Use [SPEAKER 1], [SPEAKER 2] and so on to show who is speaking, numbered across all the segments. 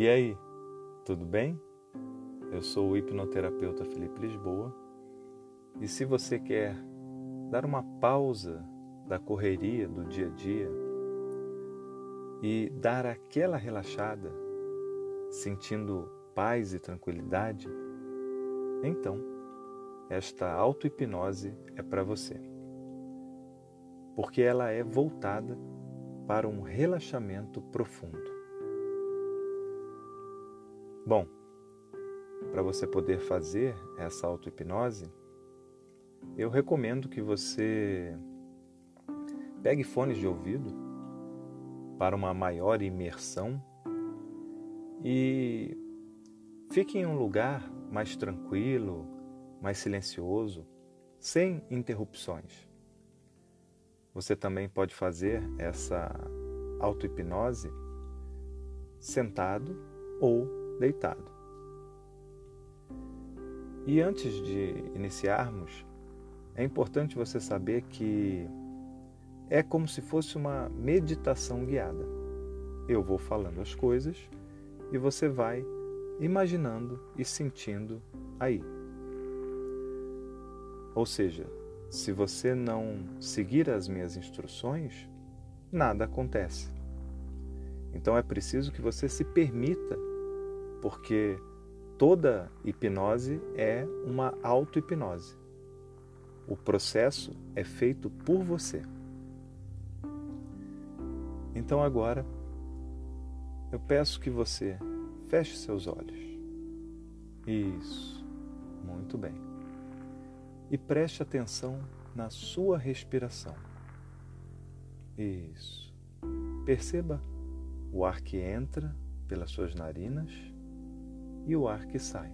[SPEAKER 1] E aí, tudo bem? Eu sou o hipnoterapeuta Felipe Lisboa e se você quer dar uma pausa da correria do dia a dia e dar aquela relaxada, sentindo paz e tranquilidade, então esta auto-hipnose é para você. Porque ela é voltada para um relaxamento profundo. Bom, para você poder fazer essa auto-hipnose, eu recomendo que você pegue fones de ouvido para uma maior imersão e fique em um lugar mais tranquilo, mais silencioso, sem interrupções. Você também pode fazer essa auto-hipnose sentado ou deitado. E antes de iniciarmos, é importante você saber que é como se fosse uma meditação guiada. Eu vou falando as coisas e você vai imaginando e sentindo aí. Ou seja, se você não seguir as minhas instruções, nada acontece. Então é preciso que você se permita, porque toda hipnose é uma auto-hipnose. O processo é feito por você. Então agora eu peço que você feche seus olhos. Isso, muito bem. E preste atenção na sua respiração. Isso. Perceba o ar que entra pelas suas narinas e o ar que sai.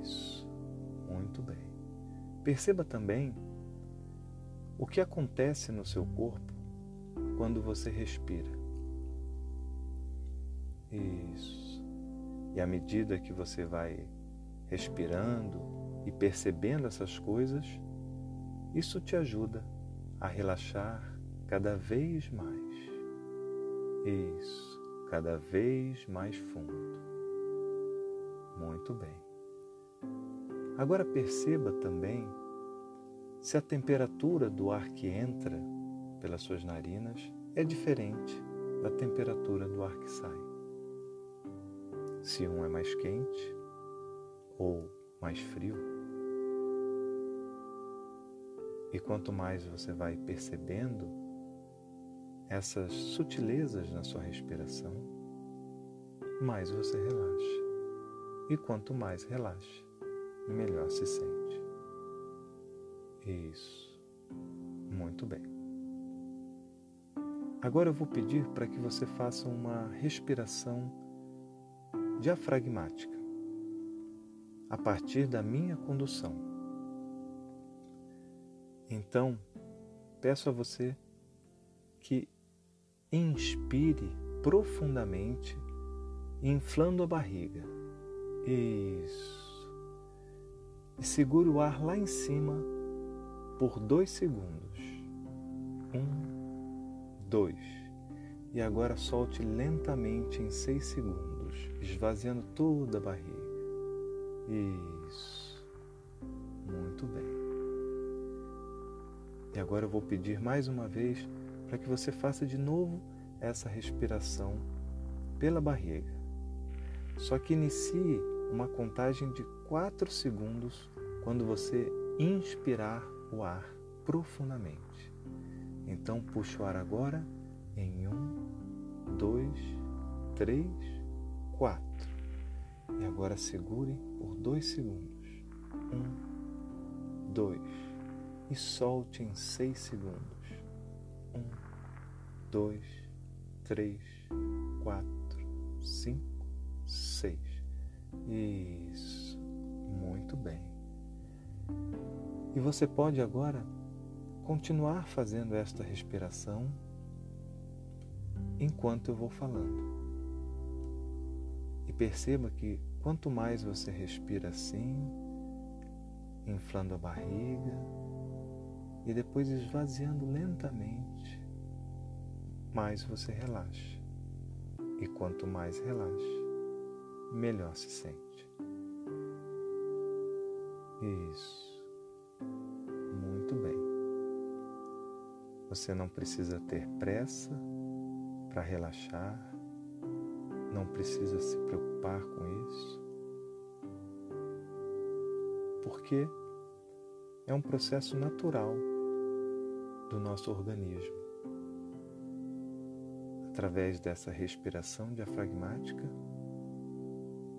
[SPEAKER 1] Isso. Muito bem. Perceba também o que acontece no seu corpo quando você respira. Isso. E à medida que você vai respirando e percebendo essas coisas, isso te ajuda a relaxar cada vez mais. Isso, cada vez mais fundo. Muito bem. Agora perceba também se a temperatura do ar que entra pelas suas narinas é diferente da temperatura do ar que sai. Se um é mais quente ou mais frio. E quanto mais você vai percebendo essas sutilezas na sua respiração, mais você relaxa. E quanto mais relaxa, melhor se sente. Isso. Muito bem. Agora eu vou pedir para que você faça uma respiração diafragmática a partir da minha condução. Então, peço a você que inspire profundamente, inflando a barriga isso. E segure o ar lá em cima por dois segundos. Um, dois. E agora solte lentamente em seis segundos, esvaziando toda a barriga. Isso. Muito bem. E agora eu vou pedir mais uma vez para que você faça de novo essa respiração pela barriga. Só que inicie uma contagem de 4 segundos quando você inspirar o ar profundamente. Então puxe o ar agora em 1, 2, 3, 4. E agora segure por 2 segundos. 1, 2. E solte em 6 segundos. 1, 2, 3, 4, 5, 6. Isso, muito bem. E você pode agora continuar fazendo esta respiração enquanto eu vou falando. E perceba que quanto mais você respira assim, inflando a barriga e depois esvaziando lentamente, mais você relaxa. E quanto mais relaxa, melhor se sente. Isso. Muito bem. Você não precisa ter pressa para relaxar, não precisa se preocupar com isso, porque é um processo natural do nosso organismo. Através dessa respiração diafragmática,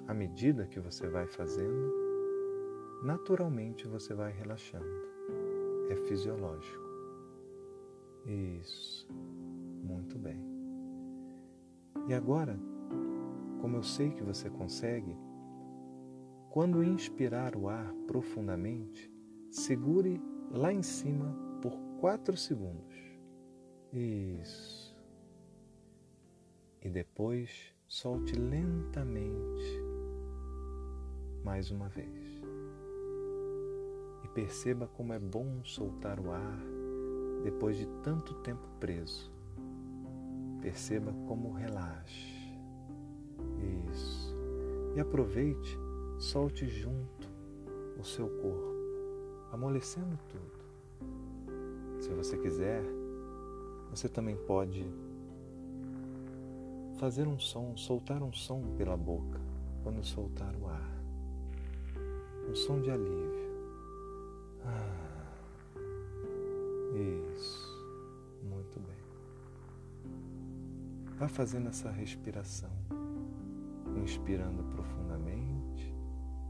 [SPEAKER 1] à medida que você vai fazendo, naturalmente você vai relaxando. É fisiológico. Isso. Muito bem. E agora, como eu sei que você consegue, quando inspirar o ar profundamente, segure lá em cima por quatro segundos. Isso. E depois solte lentamente mais uma vez. E perceba como é bom soltar o ar depois de tanto tempo preso. Perceba como relaxa. Isso. E aproveite, solte junto o seu corpo, amolecendo tudo. Se você quiser, você também pode fazer um som, soltar um som pela boca quando soltar o ar um som de alívio. Ah, isso, muito bem. Vá fazendo essa respiração, inspirando profundamente,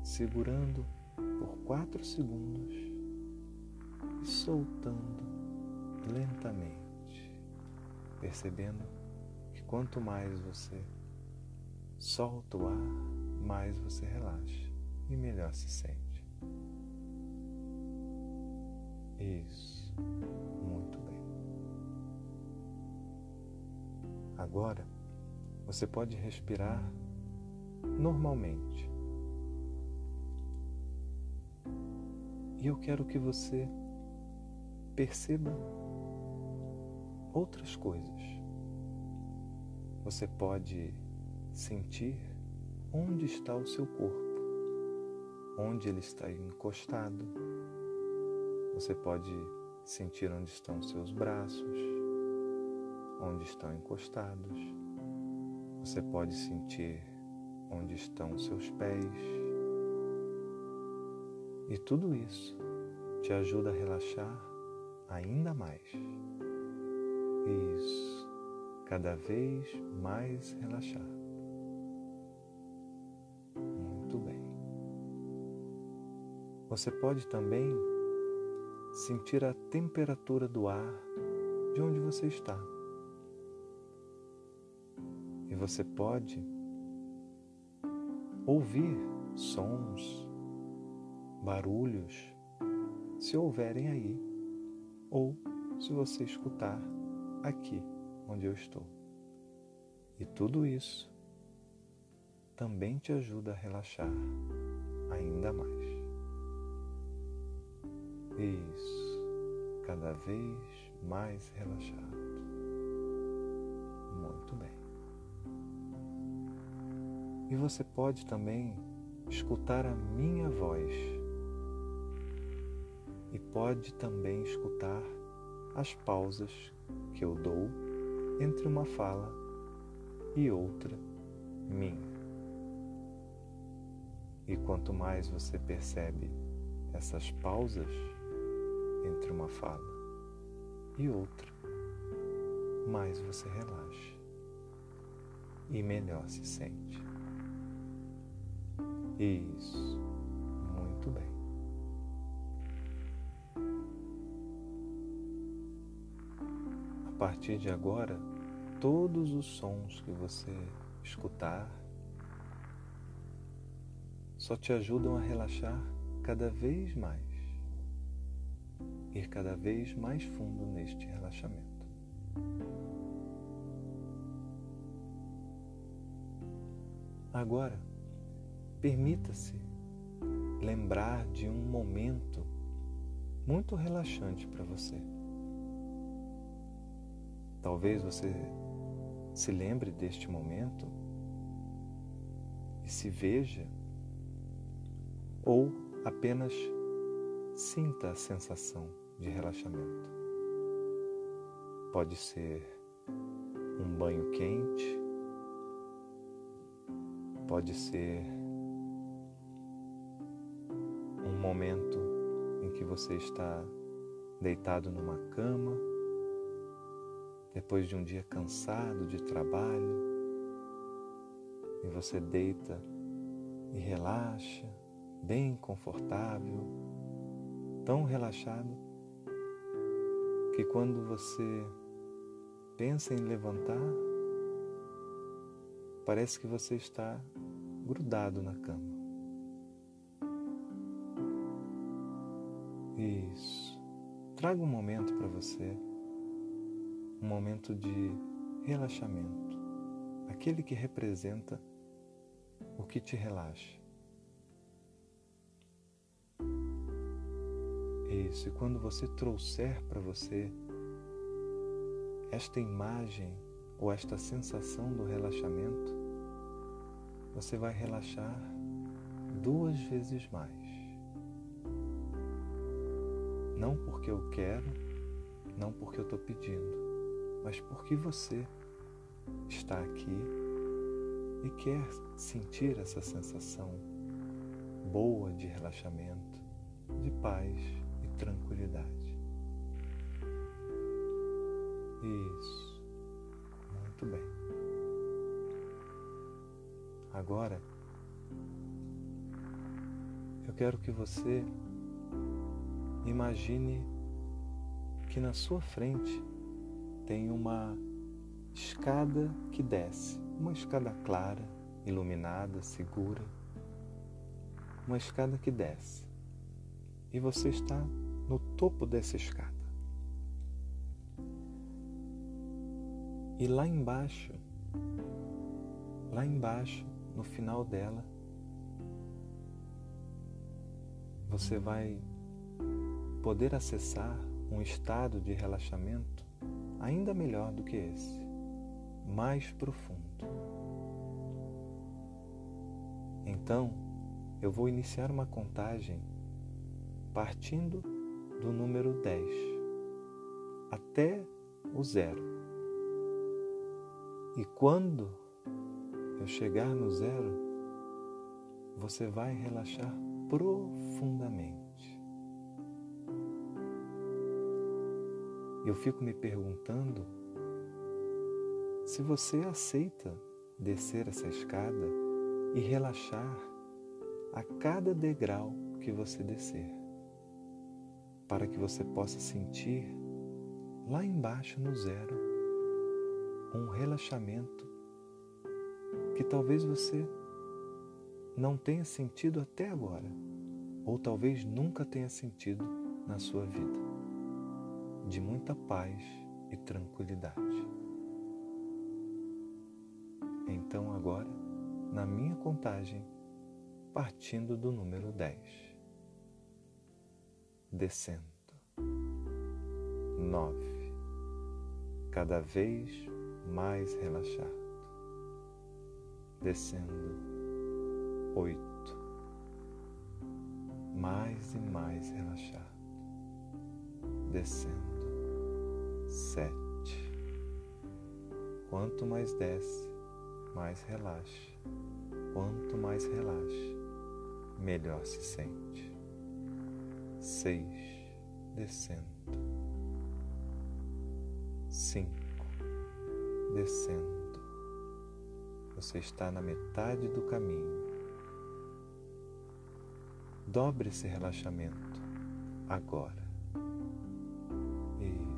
[SPEAKER 1] segurando por quatro segundos e soltando lentamente, percebendo que quanto mais você solta o ar, mais você relaxa e melhor se sente. Isso, muito bem. Agora você pode respirar normalmente. E eu quero que você perceba outras coisas. Você pode sentir onde está o seu corpo onde ele está encostado. Você pode sentir onde estão seus braços, onde estão encostados. Você pode sentir onde estão seus pés. E tudo isso te ajuda a relaxar ainda mais. Isso, cada vez mais relaxado. Você pode também sentir a temperatura do ar de onde você está. E você pode ouvir sons, barulhos, se houverem aí, ou se você escutar aqui onde eu estou. E tudo isso também te ajuda a relaxar ainda mais. Isso, cada vez mais relaxado. Muito bem. E você pode também escutar a minha voz. E pode também escutar as pausas que eu dou entre uma fala e outra minha. E quanto mais você percebe essas pausas, entre uma fala e outra, mais você relaxa e melhor se sente. Isso, muito bem. A partir de agora, todos os sons que você escutar só te ajudam a relaxar cada vez mais ir cada vez mais fundo neste relaxamento. Agora, permita-se lembrar de um momento muito relaxante para você. Talvez você se lembre deste momento e se veja, ou apenas sinta a sensação de relaxamento. Pode ser um banho quente, pode ser um momento em que você está deitado numa cama, depois de um dia cansado de trabalho, e você deita e relaxa, bem confortável, tão relaxado que quando você pensa em levantar, parece que você está grudado na cama. Isso. Traga um momento para você, um momento de relaxamento, aquele que representa o que te relaxa. Isso, e quando você trouxer para você esta imagem ou esta sensação do relaxamento, você vai relaxar duas vezes mais. Não porque eu quero, não porque eu estou pedindo, mas porque você está aqui e quer sentir essa sensação boa de relaxamento, de paz Agora, eu quero que você imagine que na sua frente tem uma escada que desce, uma escada clara, iluminada, segura, uma escada que desce. E você está no topo dessa escada. E lá embaixo, lá embaixo, no final dela, você vai poder acessar um estado de relaxamento ainda melhor do que esse, mais profundo. Então, eu vou iniciar uma contagem partindo do número 10 até o zero. E quando eu chegar no zero, você vai relaxar profundamente. Eu fico me perguntando se você aceita descer essa escada e relaxar a cada degrau que você descer, para que você possa sentir lá embaixo no zero um relaxamento que talvez você não tenha sentido até agora, ou talvez nunca tenha sentido na sua vida, de muita paz e tranquilidade. Então, agora, na minha contagem, partindo do número 10, descendo, 9, cada vez mais relaxado, descendo oito, mais e mais relaxado, descendo sete. Quanto mais desce, mais relaxa. Quanto mais relaxa, melhor se sente. Seis, descendo. Cinco descendo. Você está na metade do caminho. Dobre esse relaxamento agora.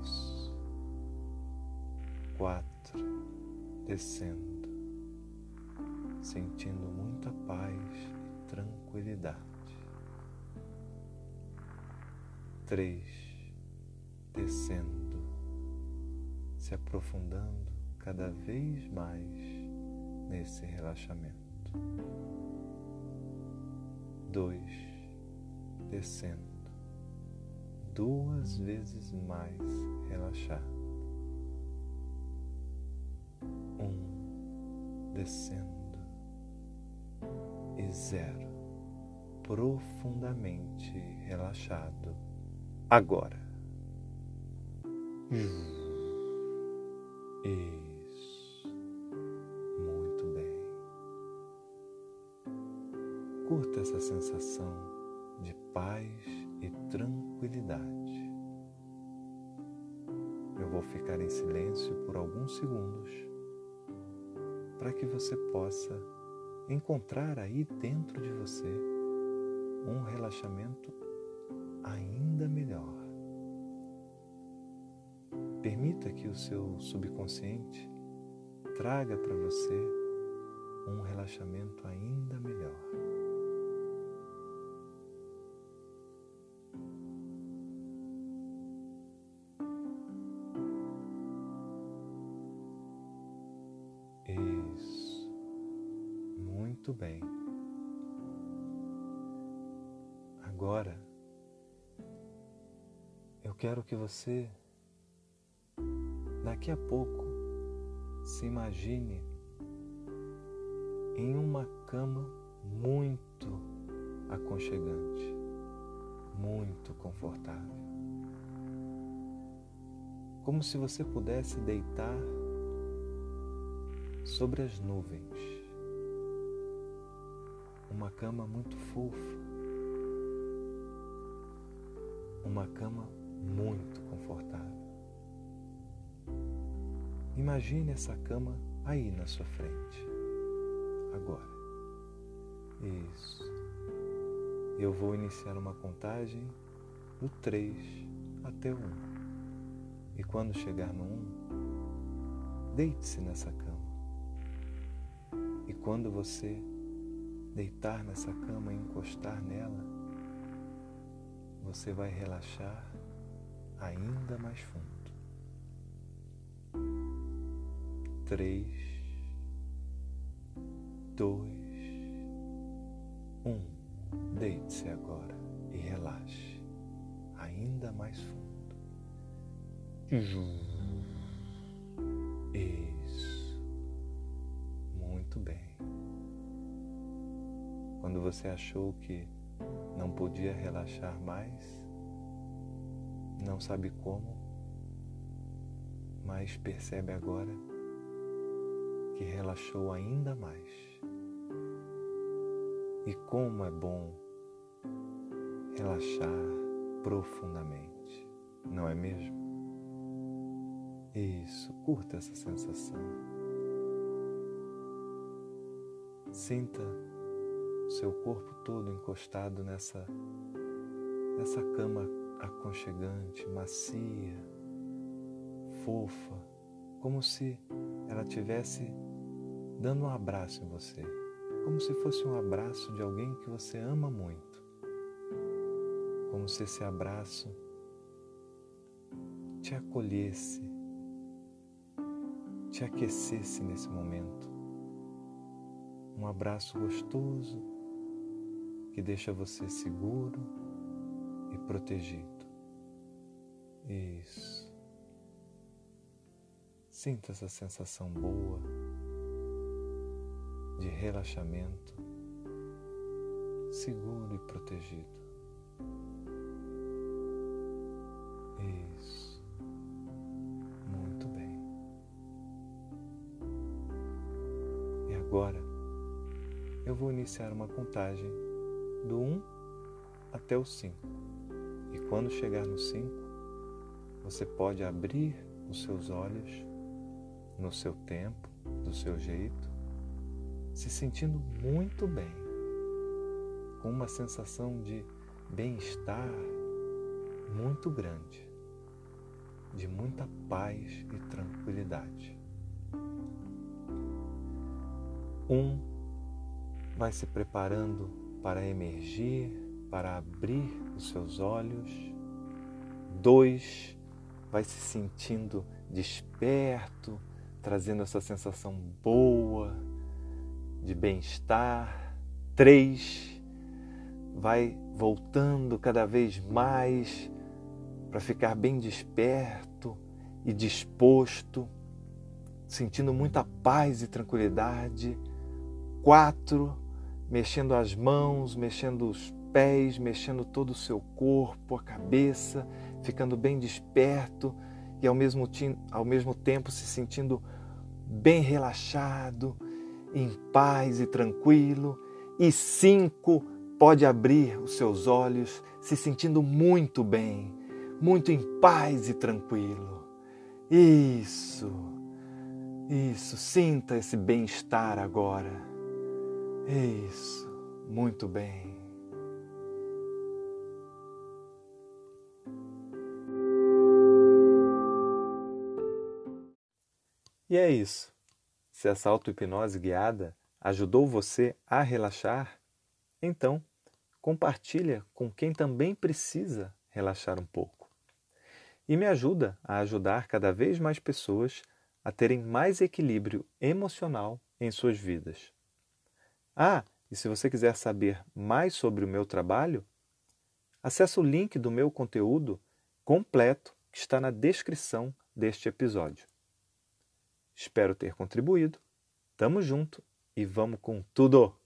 [SPEAKER 1] Isso. Quatro. Descendo. Sentindo muita paz e tranquilidade. Três. Descendo. Se aprofundando cada vez mais nesse relaxamento. Dois, descendo, duas vezes mais relaxado. Um, descendo e zero, profundamente relaxado agora. Isso. Curta essa sensação de paz e tranquilidade. Eu vou ficar em silêncio por alguns segundos para que você possa encontrar aí dentro de você um relaxamento ainda melhor. Permita que o seu subconsciente traga para você um relaxamento ainda melhor. Muito bem. Agora, eu quero que você Daqui a pouco, se imagine em uma cama muito aconchegante, muito confortável. Como se você pudesse deitar sobre as nuvens. Uma cama muito fofa. Uma cama muito confortável. Imagine essa cama aí na sua frente. Agora. Isso. Eu vou iniciar uma contagem do 3 até o 1. E quando chegar no 1, deite-se nessa cama. E quando você deitar nessa cama e encostar nela, você vai relaxar ainda mais fundo. três, dois, um. Deite-se agora e relaxe ainda mais fundo. Isso. Muito bem. Quando você achou que não podia relaxar mais, não sabe como, mas percebe agora que relaxou ainda mais. E como é bom relaxar profundamente, não é mesmo? Isso, curta essa sensação. Sinta seu corpo todo encostado nessa, nessa cama aconchegante, macia, fofa, como se ela tivesse dando um abraço em você, como se fosse um abraço de alguém que você ama muito. Como se esse abraço te acolhesse, te aquecesse nesse momento. Um abraço gostoso que deixa você seguro e protegido. Isso. Sinta essa sensação boa de relaxamento, seguro e protegido. Isso. Muito bem. E agora eu vou iniciar uma contagem do 1 até o 5. E quando chegar no 5, você pode abrir os seus olhos no seu tempo, do seu jeito, se sentindo muito bem, com uma sensação de bem-estar muito grande, de muita paz e tranquilidade. Um vai se preparando para emergir, para abrir os seus olhos. Dois vai se sentindo desperto, trazendo essa sensação boa de bem-estar. Três, vai voltando cada vez mais para ficar bem desperto e disposto, sentindo muita paz e tranquilidade. Quatro, mexendo as mãos, mexendo os pés, mexendo todo o seu corpo, a cabeça, ficando bem desperto e ao mesmo, ao mesmo tempo se sentindo bem relaxado, em paz e tranquilo. E cinco, pode abrir os seus olhos se sentindo muito bem, muito em paz e tranquilo. Isso, isso, sinta esse bem-estar agora. Isso, muito bem. E é isso. Se essa auto-hipnose guiada ajudou você a relaxar, então compartilha com quem também precisa relaxar um pouco. E me ajuda a ajudar cada vez mais pessoas a terem mais equilíbrio emocional em suas vidas. Ah, e se você quiser saber mais sobre o meu trabalho, acesse o link do meu conteúdo completo que está na descrição deste episódio. Espero ter contribuído. Tamo junto e vamos com tudo!